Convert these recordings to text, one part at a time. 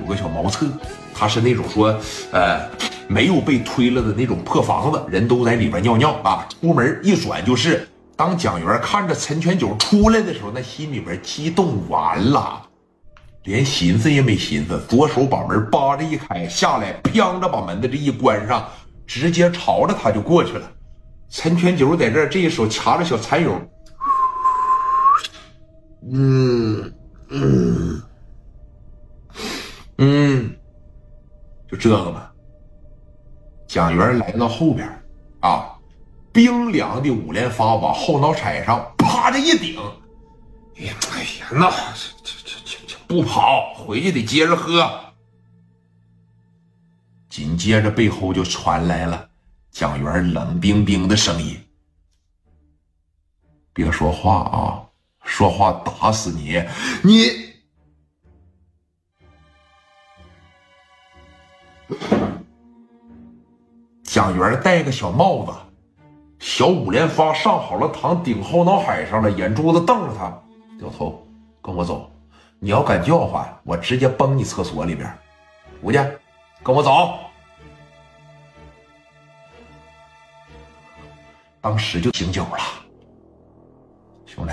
有个小茅厕，它是那种说，呃，没有被推了的那种破房子，人都在里边尿尿啊。出门一转就是，当蒋元看着陈全九出来的时候，那心里边激动完了，连寻思也没寻思，左手把门扒着一开，下来，砰着把门的这一关上，直接朝着他就过去了。陈全九在这这一手掐着小蚕蛹，嗯嗯。嗯，就这个嘛。蒋元来到后边，啊，冰凉的五连发往后脑彩上啪的一顶。哎呀，哎呀，那这这这这不跑，回去得接着喝。紧接着背后就传来了蒋元冷冰冰的声音：“别说话啊，说话打死你！你。”蒋元戴个小帽子，小五连发上好了膛顶后脑海上了，眼珠子瞪着他，掉头跟我走。你要敢叫唤，我直接崩你厕所里边。吴建，跟我走。当时就醒酒了，兄弟，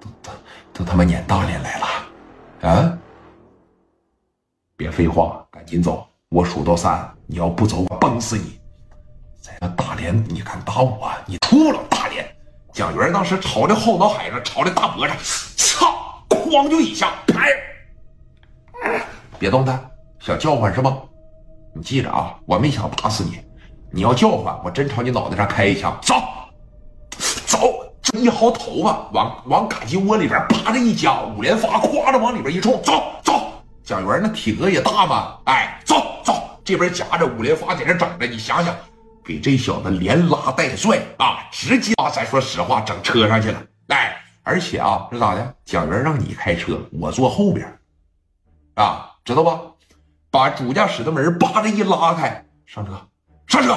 都都都他妈撵大连来了啊！别废话，赶紧走。我数到三，你要不走，我崩死你！在那大连，你敢打我，你出了大连！蒋元当时朝着后脑海上，朝着大脖子，操！哐就一下，拍！别动弹，想叫唤是吗？你记着啊，我没想打死你。你要叫唤，我真朝你脑袋上开一枪！走，走！这一薅头发，往往嘎鸡窝里边啪的一夹，五连发，咵的往里边一冲，走走！蒋元那体格也大嘛，哎，走，这边夹着五连发在这整着，你想想，给这小子连拉带拽啊，直接把咱说实话整车上去了，哎，而且啊，是咋的？蒋元让你开车，我坐后边，啊，知道吧？把主驾驶的门叭的一拉开，上车，上车，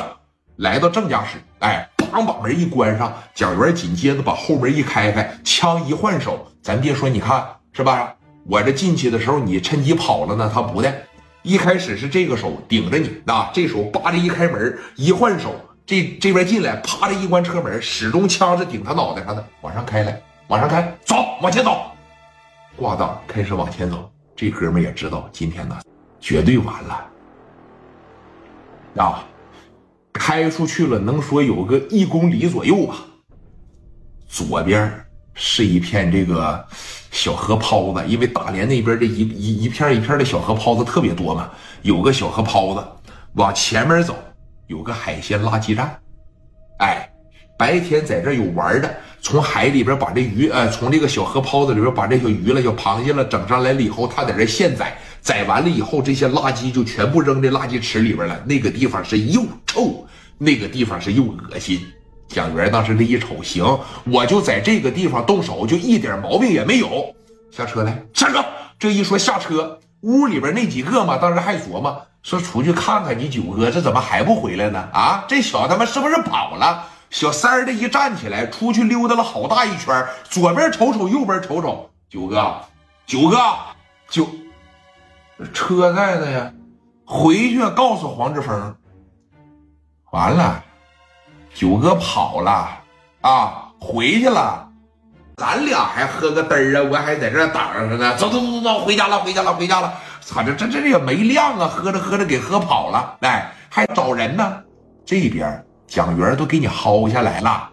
来到正驾驶，哎，砰把门一关上，蒋元紧接着把后门一开开，枪一换手，咱别说，你看是吧？我这进去的时候，你趁机跑了呢？他不的，一开始是这个手顶着你啊，这手扒着一开门，一换手，这这边进来，啪的一关车门，始终枪是顶他脑袋上的，往上开来，往上开，走，往前走，挂档开始往前走。这哥们也知道今天呢，绝对完了啊！开出去了，能说有个一公里左右吧，左边是一片这个。小河泡子，因为大连那边这一一一片一片的小河泡子特别多嘛，有个小河泡子，往前面走有个海鲜垃圾站，哎，白天在这有玩的，从海里边把这鱼，呃，从这个小河泡子里边把这小鱼了、小螃蟹了整上来了以后，他在这现宰，宰完了以后，这些垃圾就全部扔这垃圾池里边了，那个地方是又臭，那个地方是又恶心。蒋元当时这一瞅，行，我就在这个地方动手，就一点毛病也没有。下车来，下车。这一说下车，屋里边那几个嘛，当时还琢磨说出去看看你九哥，这怎么还不回来呢？啊，这小子他妈是不是跑了？小三儿的一站起来，出去溜达了好大一圈，左边瞅瞅，右边瞅瞅，九哥，九哥，九，车在呢呀，回去告诉黄志峰，完了。九哥跑了啊，回去了，咱俩还喝个嘚儿啊，我还在这等着呢。走走走走，回家了，回家了，回家了。操，这这这也没亮啊，喝着喝着给喝跑了，来还找人呢。这边蒋元都给你薅下来了。